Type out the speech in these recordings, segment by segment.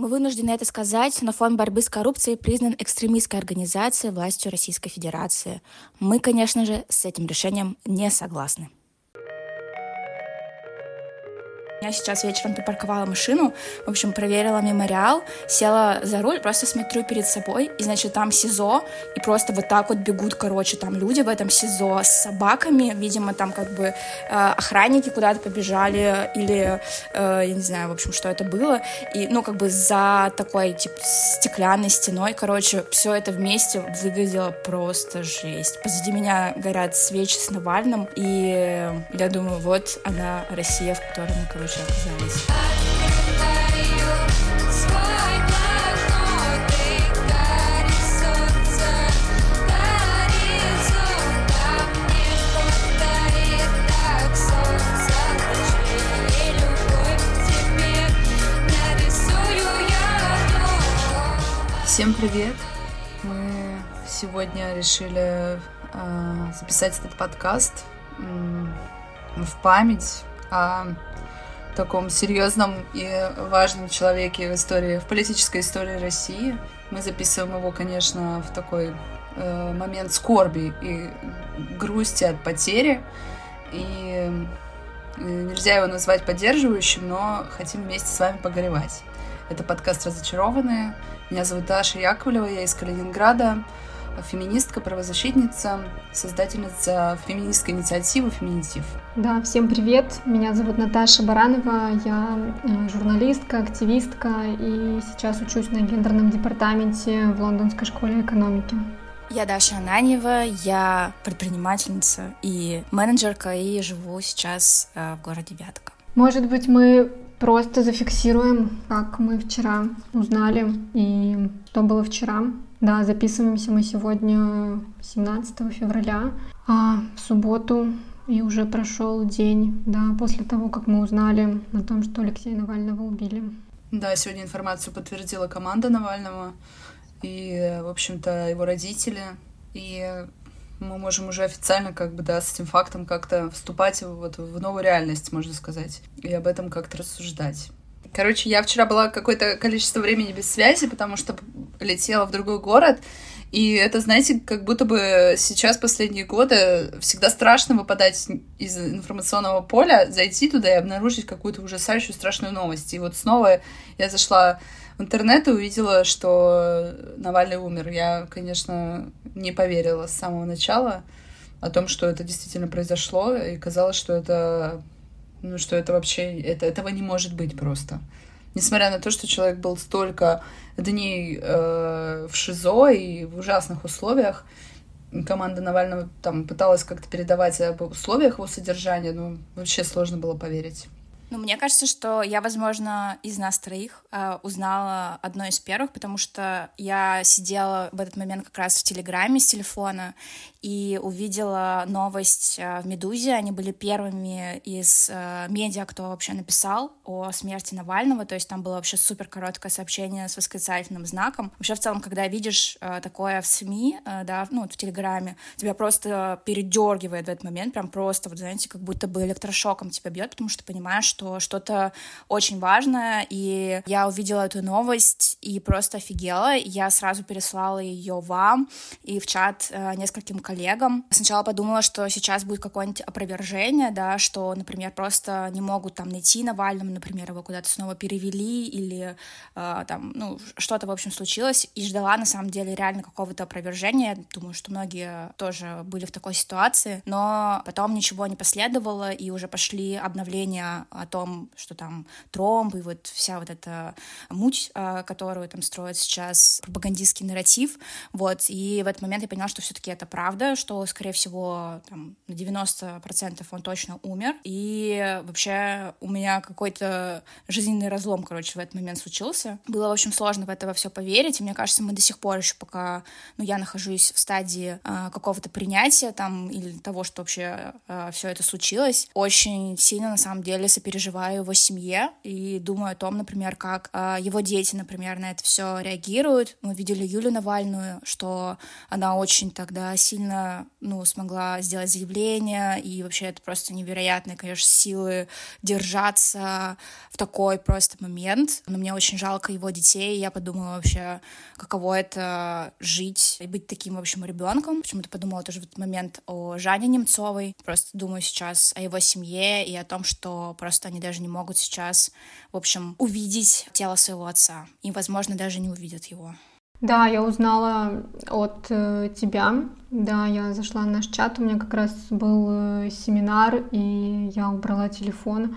Мы вынуждены это сказать, но фонд борьбы с коррупцией признан экстремистской организацией властью Российской Федерации. Мы, конечно же, с этим решением не согласны. Я сейчас вечером припарковала машину, в общем, проверила мемориал, села за руль, просто смотрю перед собой, и, значит, там СИЗО, и просто вот так вот бегут, короче, там люди в этом СИЗО с собаками, видимо, там как бы э, охранники куда-то побежали, или, э, я не знаю, в общем, что это было, и, ну, как бы за такой, типа, стеклянной стеной, короче, все это вместе выглядело просто жесть. Позади меня горят свечи с Навальным, и я думаю, вот она, Россия, в которой мы, короче, уже оказались. Всем привет! Мы сегодня решили э, записать этот подкаст в память о таком серьезном и важном человеке в истории, в политической истории России. Мы записываем его, конечно, в такой э, момент скорби и грусти от потери. И э, нельзя его назвать поддерживающим, но хотим вместе с вами погоревать. Это подкаст «Разочарованные». Меня зовут Даша Яковлева, я из Калининграда феминистка, правозащитница, создательница феминистской инициативы «Феминитив». Да, всем привет. Меня зовут Наташа Баранова. Я э, журналистка, активистка и сейчас учусь на гендерном департаменте в Лондонской школе экономики. Я Даша Ананьева, я предпринимательница и менеджерка, и живу сейчас э, в городе Вятка. Может быть, мы просто зафиксируем, как мы вчера узнали и что было вчера. Да, записываемся мы сегодня 17 февраля, а в субботу и уже прошел день, да, после того, как мы узнали о том, что Алексея Навального убили. Да, сегодня информацию подтвердила команда Навального и, в общем-то, его родители. И мы можем уже официально как бы, да, с этим фактом как-то вступать вот в новую реальность, можно сказать, и об этом как-то рассуждать. Короче, я вчера была какое-то количество времени без связи, потому что летела в другой город. И это, знаете, как будто бы сейчас, последние годы, всегда страшно выпадать из информационного поля, зайти туда и обнаружить какую-то ужасающую страшную новость. И вот снова я зашла в интернет и увидела, что Навальный умер. Я, конечно, не поверила с самого начала о том, что это действительно произошло, и казалось, что это ну, что это вообще, это, этого не может быть просто. Несмотря на то, что человек был столько дней э, в ШИЗО и в ужасных условиях, команда Навального там пыталась как-то передавать об условиях его содержания, но вообще сложно было поверить. Ну, мне кажется, что я, возможно, из нас троих э, узнала одно из первых, потому что я сидела в этот момент как раз в Телеграме с телефона и увидела новость э, в «Медузе». Они были первыми из э, медиа, кто вообще написал о смерти Навального, то есть там было вообще супер короткое сообщение с восклицательным знаком. Вообще, в целом, когда видишь э, такое в СМИ, э, да, ну, вот в Телеграме, тебя просто передергивает в этот момент, прям просто, вот, знаете, как будто бы электрошоком тебя бьет, потому что понимаешь, что что что-то очень важное, и я увидела эту новость и просто офигела. Я сразу переслала ее вам и в чат э, нескольким коллегам. Сначала подумала, что сейчас будет какое-нибудь опровержение, да, что, например, просто не могут там найти Навального, например, его куда-то снова перевели или э, там, ну, что-то, в общем, случилось, и ждала, на самом деле, реально какого-то опровержения. Думаю, что многие тоже были в такой ситуации, но потом ничего не последовало, и уже пошли обновления о том, что там тромб и вот вся вот эта муть, а, которую там строят сейчас, пропагандистский нарратив, вот, и в этот момент я поняла, что все таки это правда, что, скорее всего, там, на 90% он точно умер, и вообще у меня какой-то жизненный разлом, короче, в этот момент случился. Было, в общем, сложно в это во все поверить, и мне кажется, мы до сих пор еще пока, ну, я нахожусь в стадии э, какого-то принятия там или того, что вообще э, все это случилось, очень сильно, на самом деле, сопереживаю сопереживаю его семье и думаю о том, например, как э, его дети, например, на это все реагируют. Мы видели Юлю Навальную, что она очень тогда сильно, ну, смогла сделать заявление, и вообще это просто невероятные, конечно, силы держаться в такой просто момент. Но мне очень жалко его детей, я подумала вообще, каково это жить и быть таким, в общем, ребенком. Почему-то подумала тоже в этот момент о Жане Немцовой. Просто думаю сейчас о его семье и о том, что просто они даже не могут сейчас, в общем, увидеть тело своего отца. И, возможно, даже не увидят его. Да, я узнала от э, тебя. Да, я зашла в наш чат. У меня как раз был э, семинар, и я убрала телефон.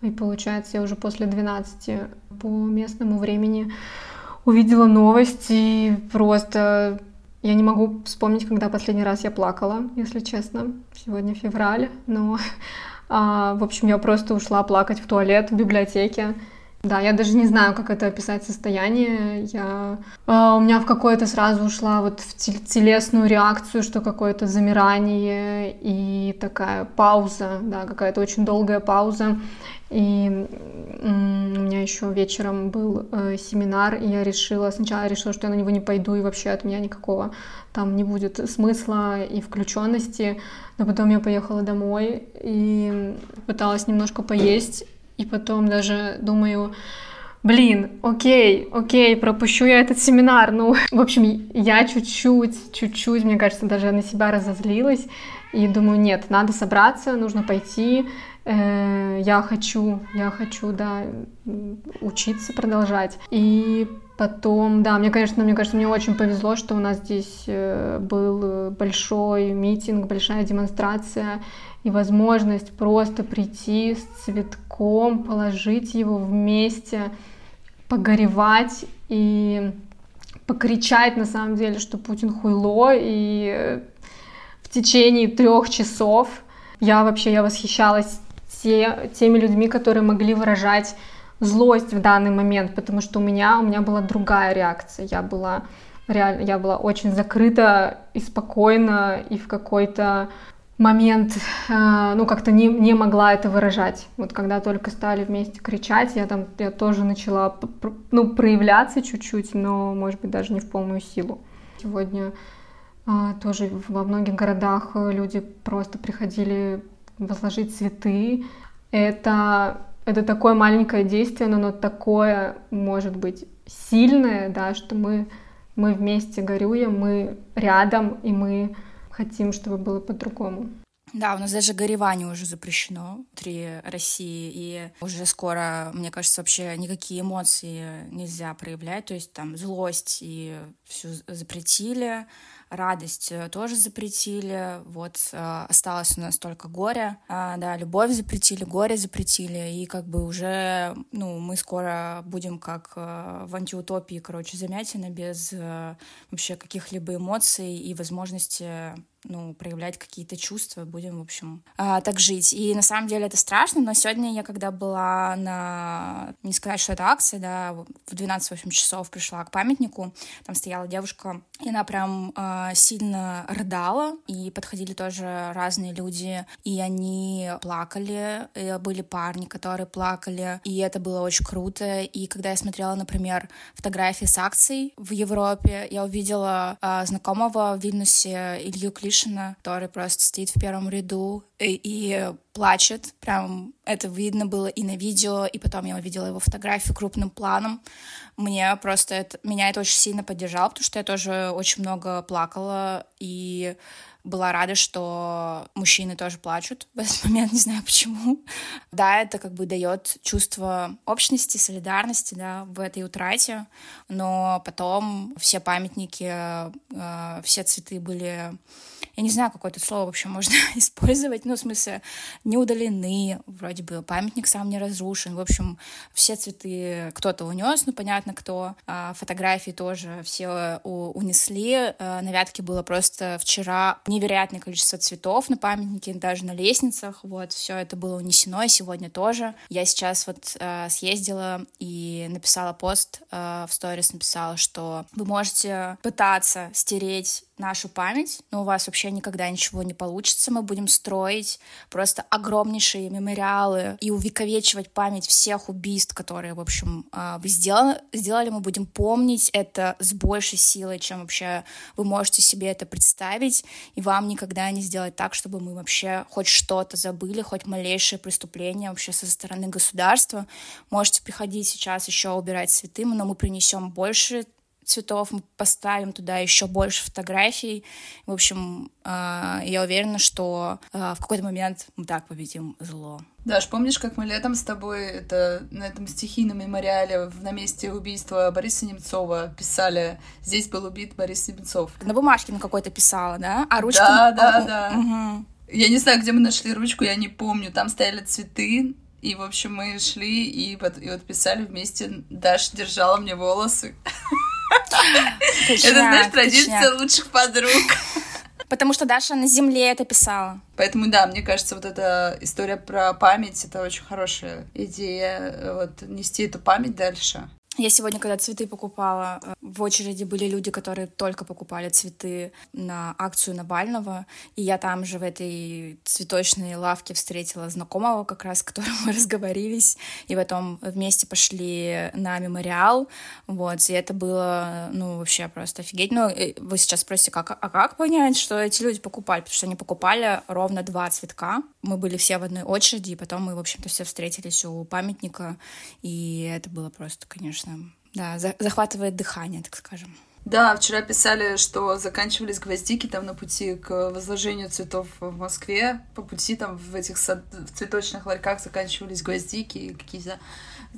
И получается, я уже после 12 по местному времени увидела новость, и просто я не могу вспомнить, когда последний раз я плакала, если честно. Сегодня февраль, но, а, в общем, я просто ушла плакать в туалет в библиотеке. Да, я даже не знаю, как это описать состояние. Я, э, у меня в какое-то сразу ушла вот в телесную реакцию, что какое-то замирание и такая пауза, да, какая-то очень долгая пауза. И у меня еще вечером был э, семинар, и я решила, сначала я решила, что я на него не пойду, и вообще от меня никакого там не будет смысла и включенности. Но потом я поехала домой и пыталась немножко поесть, и потом даже думаю, блин, окей, окей, пропущу я этот семинар. Ну, в общем, я чуть-чуть, чуть-чуть, мне кажется, даже на себя разозлилась. И думаю, нет, надо собраться, нужно пойти. Э, я хочу, я хочу, да, учиться, продолжать. И потом, да, мне, конечно, мне кажется, мне очень повезло, что у нас здесь э, был большой митинг, большая демонстрация и возможность просто прийти с цветком, положить его вместе, погоревать и покричать на самом деле, что Путин хуйло, и в течение трех часов я вообще я восхищалась те, теми людьми, которые могли выражать злость в данный момент, потому что у меня, у меня была другая реакция. Я была реально, я была очень закрыта и спокойна, и в какой-то момент, э, ну, как-то не, не могла это выражать. Вот когда только стали вместе кричать, я там, я тоже начала, ну, проявляться чуть-чуть, но, может быть, даже не в полную силу. Сегодня а, тоже во многих городах люди просто приходили возложить цветы. Это, это такое маленькое действие, но оно такое, может быть, сильное, да, что мы, мы вместе горюем, мы рядом, и мы хотим, чтобы было по-другому. Да, у нас даже горевание уже запрещено внутри России, и уже скоро, мне кажется, вообще никакие эмоции нельзя проявлять, то есть там злость и все запретили, радость э, тоже запретили, вот э, осталось у нас только горе, а, да, любовь запретили, горе запретили, и как бы уже, ну, мы скоро будем как э, в антиутопии, короче, замятина без вообще каких-либо эмоций и возможности ну, проявлять какие-то чувства, будем, в общем, а, так жить. И на самом деле это страшно, но сегодня я, когда была на... Не сказать, что это акция, да, в 12-8 часов пришла к памятнику, там стояла девушка, и она прям э, сильно рыдала, и подходили тоже разные люди, и они плакали, и были парни, которые плакали, и это было очень круто. И когда я смотрела, например, фотографии с акций в Европе, я увидела э, знакомого в Вильнюсе Илью Клиш Гришина, который просто стоит в первом ряду и, и плачет. Прям это видно было и на видео, и потом я увидела его фотографию крупным планом. Мне просто это, меня это очень сильно поддержало, потому что я тоже очень много плакала, и была рада, что мужчины тоже плачут в этот момент, не знаю почему. Да, это как бы дает чувство общности, солидарности, да, в этой утрате, но потом все памятники, э, все цветы были я не знаю, какое тут слово вообще можно использовать, ну, в смысле, не удалены, вроде бы памятник сам не разрушен, в общем, все цветы кто-то унес, ну, понятно, кто, а, фотографии тоже все унесли, а, на Вятке было просто вчера невероятное количество цветов на памятнике, даже на лестницах, вот, все это было унесено, и сегодня тоже. Я сейчас вот а, съездила и написала пост в сторис, написала, что вы можете пытаться стереть нашу память, но у вас вообще вообще никогда ничего не получится. Мы будем строить просто огромнейшие мемориалы и увековечивать память всех убийств, которые, в общем, а, сделали. сделали. Мы будем помнить это с большей силой, чем вообще вы можете себе это представить. И вам никогда не сделать так, чтобы мы вообще хоть что-то забыли, хоть малейшее преступление вообще со стороны государства. Можете приходить сейчас еще убирать цветы, но мы принесем больше цветов, мы поставим туда еще больше фотографий. В общем, а, я уверена, что а, в какой-то момент мы так победим зло. Даш, помнишь, как мы летом с тобой это, на этом стихийном мемориале на месте убийства Бориса Немцова писали «Здесь был убит Борис Немцов». На бумажке на какой-то писала, да? А ручку... Да, да, да. Угу. Я не знаю, где мы нашли ручку, я не помню. Там стояли цветы, и, в общем, мы шли и, и вот писали вместе. Даша держала мне волосы. Это, знаешь, традиция лучших подруг. Потому что Даша на земле это писала. Поэтому, да, мне кажется, вот эта история про память — это очень хорошая идея, вот, нести эту память дальше. Я сегодня, когда цветы покупала, э, в очереди были люди, которые только покупали цветы на акцию Навального, и я там же в этой цветочной лавке встретила знакомого как раз, с которым мы разговорились, и потом вместе пошли на мемориал, вот, и это было, ну, вообще просто офигеть. Ну, вы сейчас спросите, как, а как понять, что эти люди покупали? Потому что они покупали ровно два цветка, мы были все в одной очереди, и потом мы, в общем-то, все встретились у памятника, и это было просто, конечно, да, за захватывает дыхание, так скажем. Да, вчера писали, что заканчивались гвоздики там на пути к возложению цветов в Москве. По пути там в этих сад... в цветочных ларьках заканчивались гвоздики и какие-то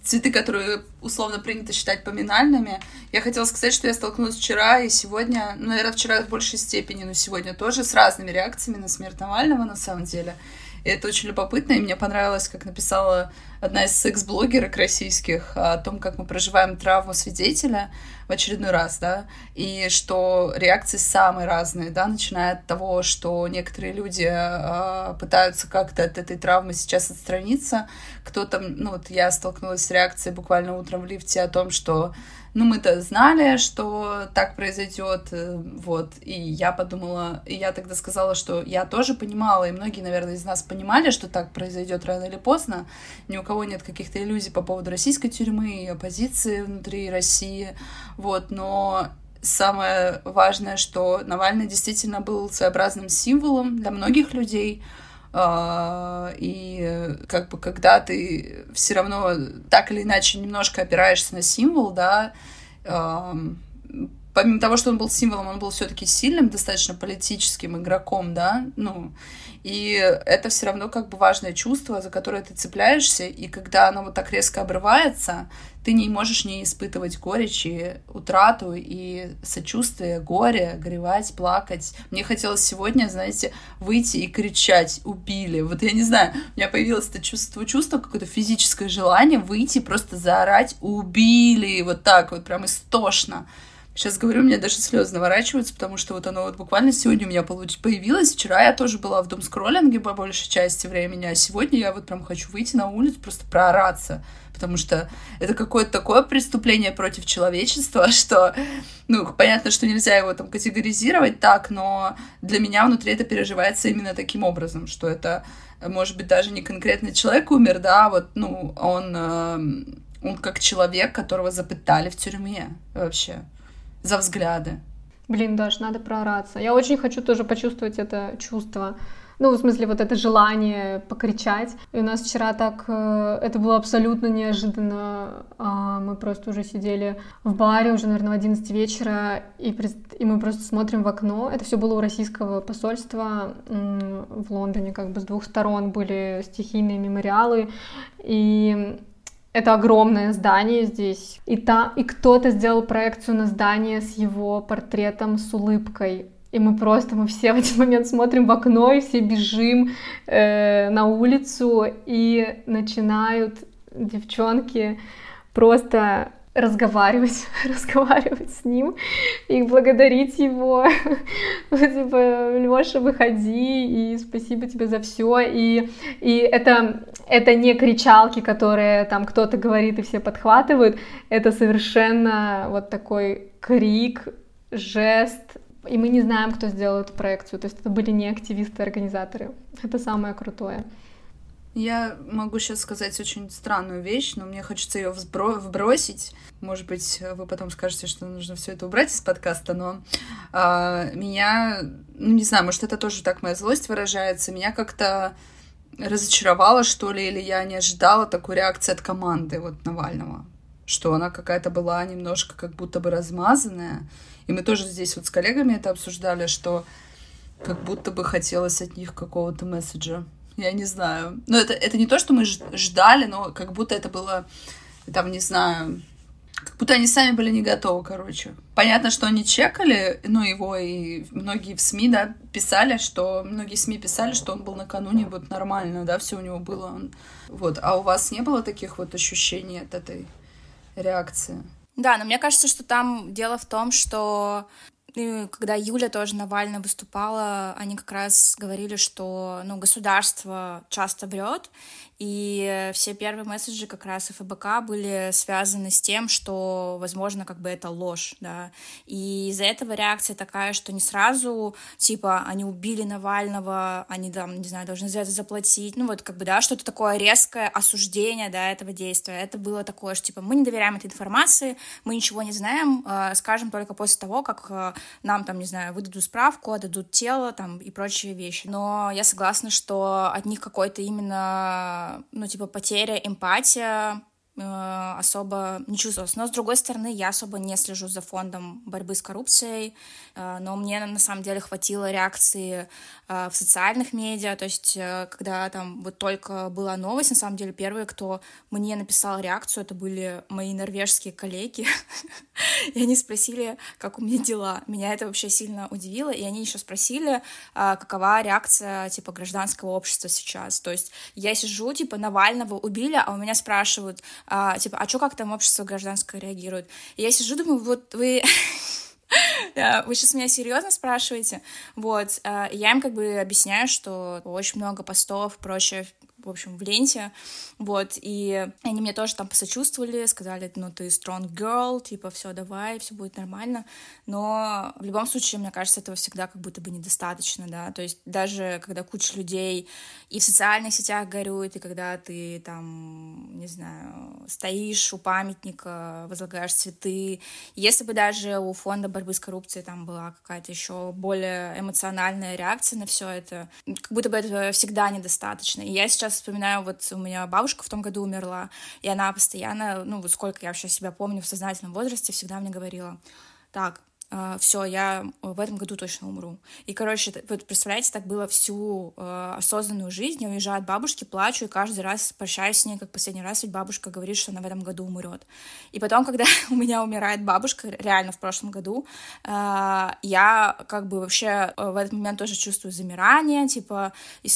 цветы, которые условно принято считать поминальными. Я хотела сказать, что я столкнулась вчера и сегодня, ну, наверное, вчера в большей степени, но сегодня тоже с разными реакциями на смерть Навального на самом деле. И это очень любопытно, и мне понравилось, как написала одна из секс-блогерок российских о том, как мы проживаем травму свидетеля в очередной раз, да, и что реакции самые разные, да, начиная от того, что некоторые люди э, пытаются как-то от этой травмы сейчас отстраниться, кто-то, ну вот я столкнулась с реакцией буквально утром в лифте о том, что ну, мы-то знали, что так произойдет, э, вот, и я подумала, и я тогда сказала, что я тоже понимала, и многие, наверное, из нас понимали, что так произойдет рано или поздно, ни у кого нет каких-то иллюзий по поводу российской тюрьмы и оппозиции внутри России, вот, но самое важное, что Навальный действительно был своеобразным символом для многих людей, и как бы когда ты все равно так или иначе немножко опираешься на символ, да, помимо того, что он был символом, он был все-таки сильным, достаточно политическим игроком, да, ну, и это все равно как бы важное чувство, за которое ты цепляешься, и когда оно вот так резко обрывается, ты не можешь не испытывать горечь и утрату, и сочувствие, горе, горевать, плакать. Мне хотелось сегодня, знаете, выйти и кричать «убили». Вот я не знаю, у меня появилось это чувство, чувство какое-то физическое желание выйти просто заорать «убили». Вот так вот, прям истошно. Сейчас говорю, у меня даже слезы наворачиваются, потому что вот оно вот буквально сегодня у меня появилось. Вчера я тоже была в дом скроллинге по большей части времени, а сегодня я вот прям хочу выйти на улицу, просто проораться, потому что это какое-то такое преступление против человечества, что, ну, понятно, что нельзя его там категоризировать так, но для меня внутри это переживается именно таким образом, что это, может быть, даже не конкретный человек умер, да, вот, ну, он, э, он как человек, которого запытали в тюрьме вообще за взгляды. Блин, Даш, надо проораться. Я очень хочу тоже почувствовать это чувство. Ну, в смысле, вот это желание покричать. И у нас вчера так... Э, это было абсолютно неожиданно. А, мы просто уже сидели в баре, уже, наверное, в 11 вечера, и, и мы просто смотрим в окно. Это все было у российского посольства в Лондоне, как бы с двух сторон были стихийные мемориалы. И это огромное здание здесь. И, та, и кто-то сделал проекцию на здание с его портретом с улыбкой. И мы просто, мы все в этот момент смотрим в окно, и все бежим э, на улицу, и начинают девчонки просто разговаривать, разговаривать с ним и благодарить его. типа, Леша, выходи, и спасибо тебе за все. И, и это, это не кричалки, которые там кто-то говорит и все подхватывают. Это совершенно вот такой крик, жест, И мы не знаем, кто сделал эту проекцию. То есть это были не активисты-организаторы. Это самое крутое. Я могу сейчас сказать очень странную вещь, но мне хочется ее вбросить. Может быть, вы потом скажете, что нужно все это убрать из подкаста, но а, меня, ну не знаю, может это тоже так моя злость выражается, меня как-то разочаровало, что ли, или я не ожидала такой реакции от команды вот Навального, что она какая-то была немножко как будто бы размазанная. И мы тоже здесь вот с коллегами это обсуждали, что как будто бы хотелось от них какого-то месседжа. Я не знаю. Но это, это не то, что мы ждали, но как будто это было, там, не знаю, как будто они сами были не готовы, короче. Понятно, что они чекали, ну, его, и многие в СМИ, да, писали, что... Многие СМИ писали, что он был накануне вот нормально, да, все у него было. Он, вот. А у вас не было таких вот ощущений от этой реакции? Да, но мне кажется, что там дело в том, что и когда Юля тоже Навальная выступала, они как раз говорили, что ну, государство часто врет, и все первые месседжи как раз ФБК были связаны с тем, что, возможно, как бы это ложь, да. И из-за этого реакция такая, что не сразу, типа, они убили Навального, они там, не знаю, должны за это заплатить, ну вот как бы, да, что-то такое резкое осуждение, да, этого действия. Это было такое, что, типа, мы не доверяем этой информации, мы ничего не знаем, э, скажем только после того, как э, нам, там, не знаю, выдадут справку, отдадут тело, там, и прочие вещи. Но я согласна, что от них какой-то именно ну, типа, потеря, эмпатия э, особо не чувствовалась. Но, с другой стороны, я особо не слежу за фондом борьбы с коррупцией, э, но мне, на самом деле, хватило реакции э, в социальных медиа, то есть, когда там вот только была новость, на самом деле, первые, кто мне написал реакцию, это были мои норвежские коллеги, и они спросили, как у меня дела. Меня это вообще сильно удивило, и они еще спросили, какова реакция, типа, гражданского общества сейчас. То есть я сижу, типа, Навального убили, а у меня спрашивают, типа, а что как там общество гражданское реагирует? И я сижу, думаю, вот вы Вы сейчас меня серьезно спрашиваете? Вот, я им как бы объясняю, что очень много постов, прочее в общем, в ленте, вот, и они мне тоже там посочувствовали, сказали, ну, ты strong girl, типа, все, давай, все будет нормально, но в любом случае, мне кажется, этого всегда как будто бы недостаточно, да, то есть даже когда куча людей и в социальных сетях горюет, и когда ты там, не знаю, стоишь у памятника, возлагаешь цветы, если бы даже у фонда борьбы с коррупцией там была какая-то еще более эмоциональная реакция на все это, как будто бы этого всегда недостаточно, и я сейчас сейчас вспоминаю, вот у меня бабушка в том году умерла, и она постоянно, ну вот сколько я вообще себя помню в сознательном возрасте, всегда мне говорила, так, все, я в этом году точно умру. И, короче, вот представляете, так было всю uh, осознанную жизнь. Я уезжаю от бабушки, плачу, и каждый раз прощаюсь с ней, как последний раз, ведь бабушка говорит, что она в этом году умрет. И потом, когда у меня умирает бабушка, реально в прошлом году, uh, я как бы вообще в этот момент тоже чувствую замирание, типа,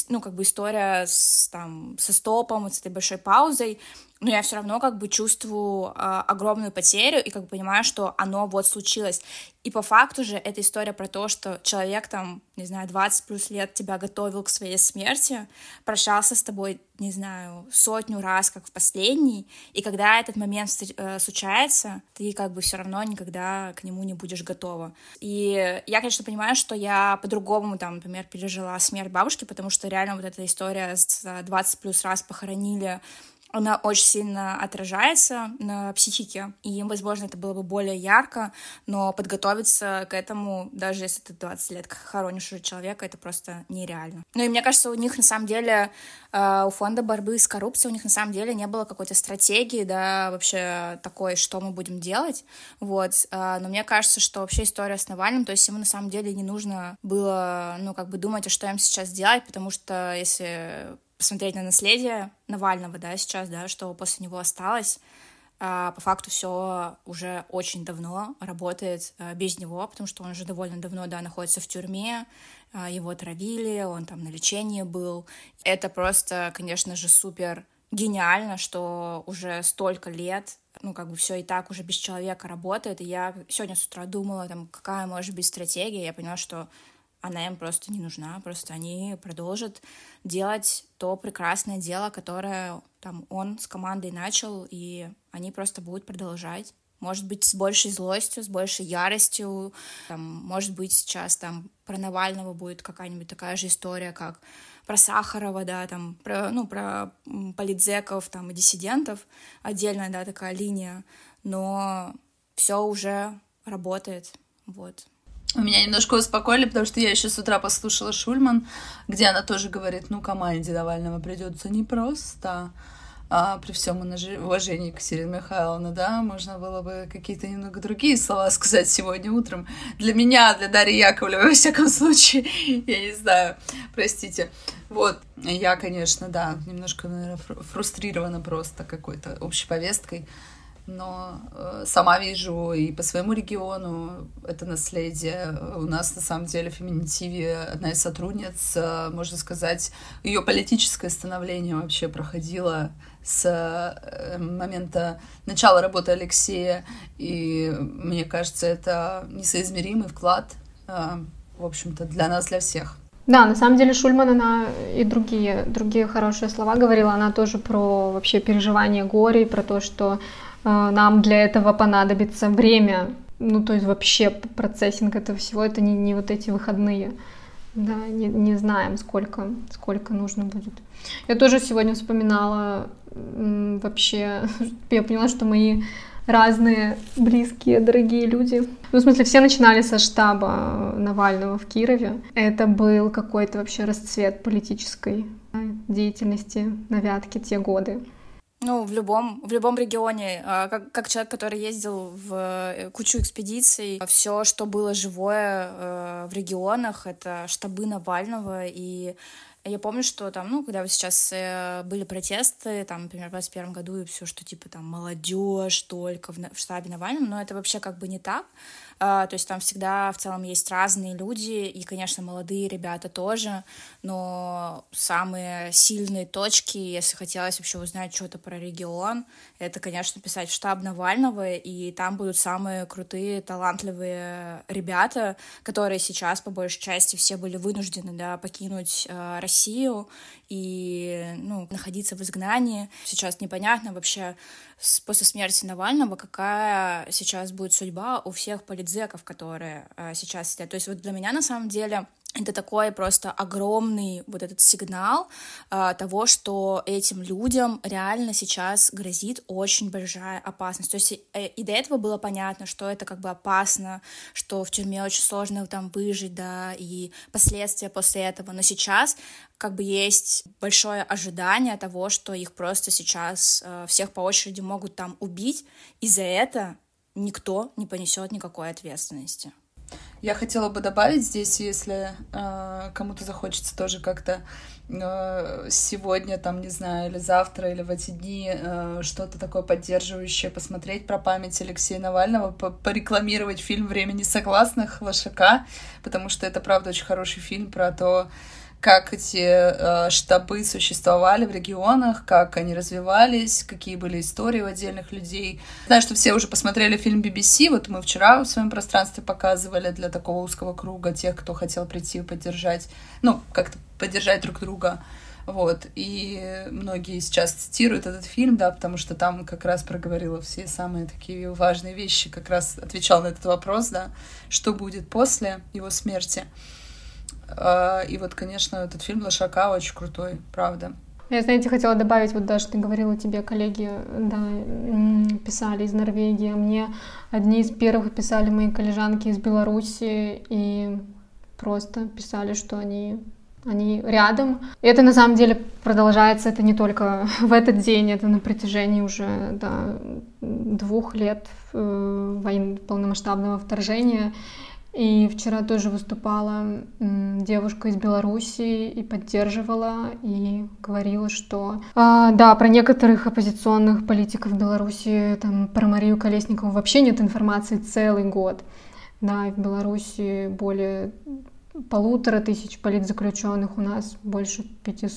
ну, как бы история с, там, со стопом, вот с этой большой паузой, но я все равно как бы чувствую э, огромную потерю и как бы понимаю, что оно вот случилось. И по факту же эта история про то, что человек там, не знаю, 20 плюс лет тебя готовил к своей смерти, прощался с тобой, не знаю, сотню раз, как в последний, и когда этот момент э, случается, ты как бы все равно никогда к нему не будешь готова. И я, конечно, понимаю, что я по-другому там, например, пережила смерть бабушки, потому что реально вот эта история с 20 плюс раз похоронили она очень сильно отражается на психике, и, возможно, это было бы более ярко, но подготовиться к этому, даже если ты 20 лет хоронишь уже человека, это просто нереально. Ну и мне кажется, у них на самом деле, э, у фонда борьбы с коррупцией, у них на самом деле не было какой-то стратегии, да, вообще такой, что мы будем делать, вот, э, но мне кажется, что вообще история с Навальным, то есть ему на самом деле не нужно было, ну, как бы думать, а что им сейчас делать, потому что если посмотреть на наследие Навального, да, сейчас, да, что после него осталось, а, по факту все уже очень давно работает а, без него, потому что он уже довольно давно, да, находится в тюрьме, а, его отравили, он там на лечении был. Это просто, конечно же, супер гениально, что уже столько лет ну, как бы все и так уже без человека работает, и я сегодня с утра думала, там, какая может быть стратегия, я поняла, что она им просто не нужна, просто они продолжат делать то прекрасное дело, которое там он с командой начал, и они просто будут продолжать. может быть, с большей злостью, с большей яростью. Там, может быть, сейчас там про Навального будет какая-нибудь такая же история, как про Сахарова, да, там, про, ну, про политзеков, там, и диссидентов, отдельная, да, такая линия, но все уже работает, вот. Меня немножко успокоили, потому что я еще с утра послушала Шульман, где она тоже говорит, ну, команде Навального придется непросто, а, при всем уважении к Сирии Михайловне, да, можно было бы какие-то немного другие слова сказать сегодня утром. Для меня, для Дарьи Яковлевой, во всяком случае, я не знаю, простите. Вот, я, конечно, да, немножко, наверное, фрустрирована просто какой-то общей повесткой но э, сама вижу и по своему региону это наследие. У нас, на самом деле, в Феминитиве одна из сотрудниц, э, можно сказать, ее политическое становление вообще проходило с э, момента начала работы Алексея, и мне кажется, это несоизмеримый вклад, в общем-то, для нас, для всех. Да, на самом деле Шульман, она и другие, другие хорошие слова говорила, она тоже про вообще переживание горя, и про то, что нам для этого понадобится время, ну, то есть вообще процессинг этого всего, это не, не вот эти выходные, да, не, не знаем, сколько, сколько нужно будет. Я тоже сегодня вспоминала вообще, я поняла, что мои разные близкие, дорогие люди. Ну, в смысле, все начинали со штаба Навального в Кирове. Это был какой-то вообще расцвет политической деятельности на Вятке те годы. Ну, в любом, в любом регионе, а, как, как человек, который ездил в э, кучу экспедиций, все, что было живое э, в регионах, это штабы Навального, и я помню, что там, ну, когда вот сейчас э, были протесты, там, например, в 2021 году, и все, что типа там молодежь только в, в штабе Навального, но это вообще как бы не так. А, то есть там всегда в целом есть разные люди, и, конечно, молодые ребята тоже, но самые сильные точки, если хотелось вообще узнать что-то про регион, это, конечно, писать в штаб Навального, и там будут самые крутые, талантливые ребята, которые сейчас, по большей части, все были вынуждены, да, покинуть э, Россию и, ну, находиться в изгнании. Сейчас непонятно вообще, после смерти Навального, какая сейчас будет судьба у всех политзеков, которые э, сейчас сидят. То есть вот для меня на самом деле это такой просто огромный вот этот сигнал э, того, что этим людям реально сейчас грозит очень большая опасность. То есть э, и до этого было понятно, что это как бы опасно, что в тюрьме очень сложно там выжить, да, и последствия после этого. Но сейчас как бы есть большое ожидание того, что их просто сейчас э, всех по очереди могут там убить, и за это никто не понесет никакой ответственности. Я хотела бы добавить здесь, если э, кому-то захочется тоже как-то э, сегодня, там, не знаю, или завтра, или в эти дни э, что-то такое поддерживающее посмотреть про память Алексея Навального, порекламировать фильм «Время несогласных» Лошака, потому что это, правда, очень хороший фильм про то, как эти э, штабы существовали в регионах, как они развивались, какие были истории у отдельных людей. Знаю, что все уже посмотрели фильм BBC, вот мы вчера в своем пространстве показывали для такого узкого круга тех, кто хотел прийти и поддержать, ну, как-то поддержать друг друга. Вот, и многие сейчас цитируют этот фильм, да, потому что там как раз проговорила все самые такие важные вещи, как раз отвечал на этот вопрос, да, что будет после его смерти. А, и вот, конечно, этот фильм «Лошака» очень крутой, правда. Я, знаете, хотела добавить, вот даже ты говорила, тебе коллеги да, писали из Норвегии, а мне одни из первых писали мои коллежанки из Беларуси и просто писали, что они они рядом. И это на самом деле продолжается, это не только в этот день, это на протяжении уже да, двух лет э, войны полномасштабного вторжения. И вчера тоже выступала девушка из Беларуси и поддерживала, и говорила, что а, да, про некоторых оппозиционных политиков Беларуси, там, про Марию Колесникову вообще нет информации целый год. Да, в Беларуси более полутора тысяч политзаключенных, у нас больше 500.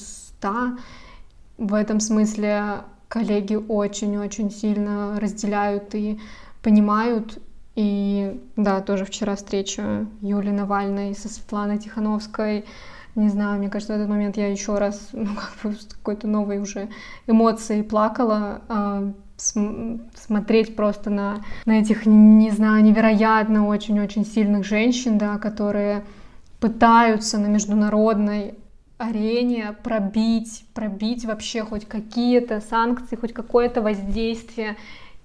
В этом смысле коллеги очень-очень сильно разделяют и понимают и да, тоже вчера встреча Юли Навальной со Светланой Тихановской. Не знаю, мне кажется, в этот момент я еще раз, ну, как бы с какой-то новой уже эмоцией плакала. А, смотреть просто на, на этих, не знаю, невероятно очень-очень сильных женщин, да, которые пытаются на международной арене пробить, пробить вообще хоть какие-то санкции, хоть какое-то воздействие.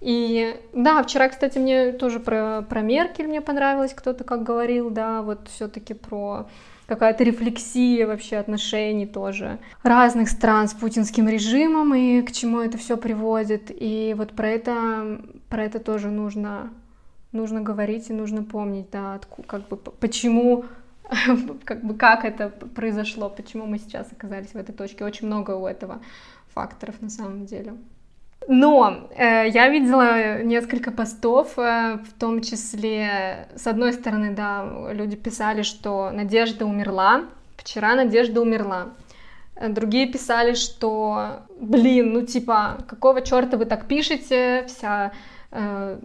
И да, вчера, кстати, мне тоже про, про Меркель мне понравилось, кто-то как говорил, да, вот все-таки про какая-то рефлексия вообще отношений тоже разных стран с путинским режимом и к чему это все приводит. И вот про это, про это тоже нужно, нужно говорить и нужно помнить, да, как бы почему как бы как это произошло, почему мы сейчас оказались в этой точке. Очень много у этого факторов на самом деле. Но э, я видела несколько постов, э, в том числе, с одной стороны, да, люди писали, что Надежда умерла, вчера Надежда умерла. Э, другие писали, что, блин, ну типа, какого черта вы так пишете, вся э,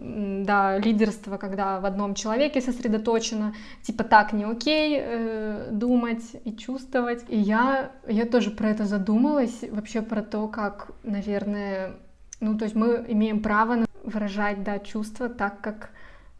да, лидерство, когда в одном человеке сосредоточено, типа так не окей э, думать и чувствовать. И я, я тоже про это задумалась, вообще про то, как, наверное, ну, то есть мы имеем право выражать, да, чувства так, как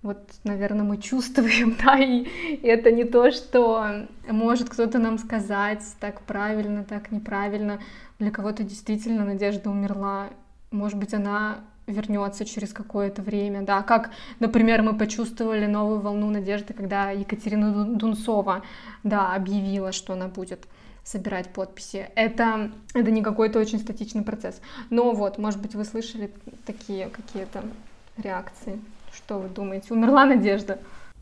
вот, наверное, мы чувствуем, да, и, и это не то, что может кто-то нам сказать так правильно, так неправильно. Для кого-то действительно надежда умерла. Может быть, она вернется через какое-то время, да, как, например, мы почувствовали новую волну надежды, когда Екатерина Дунцова, да, объявила, что она будет собирать подписи. Это, это не какой-то очень статичный процесс. Но вот, может быть, вы слышали такие какие-то реакции. Что вы думаете? Умерла надежда?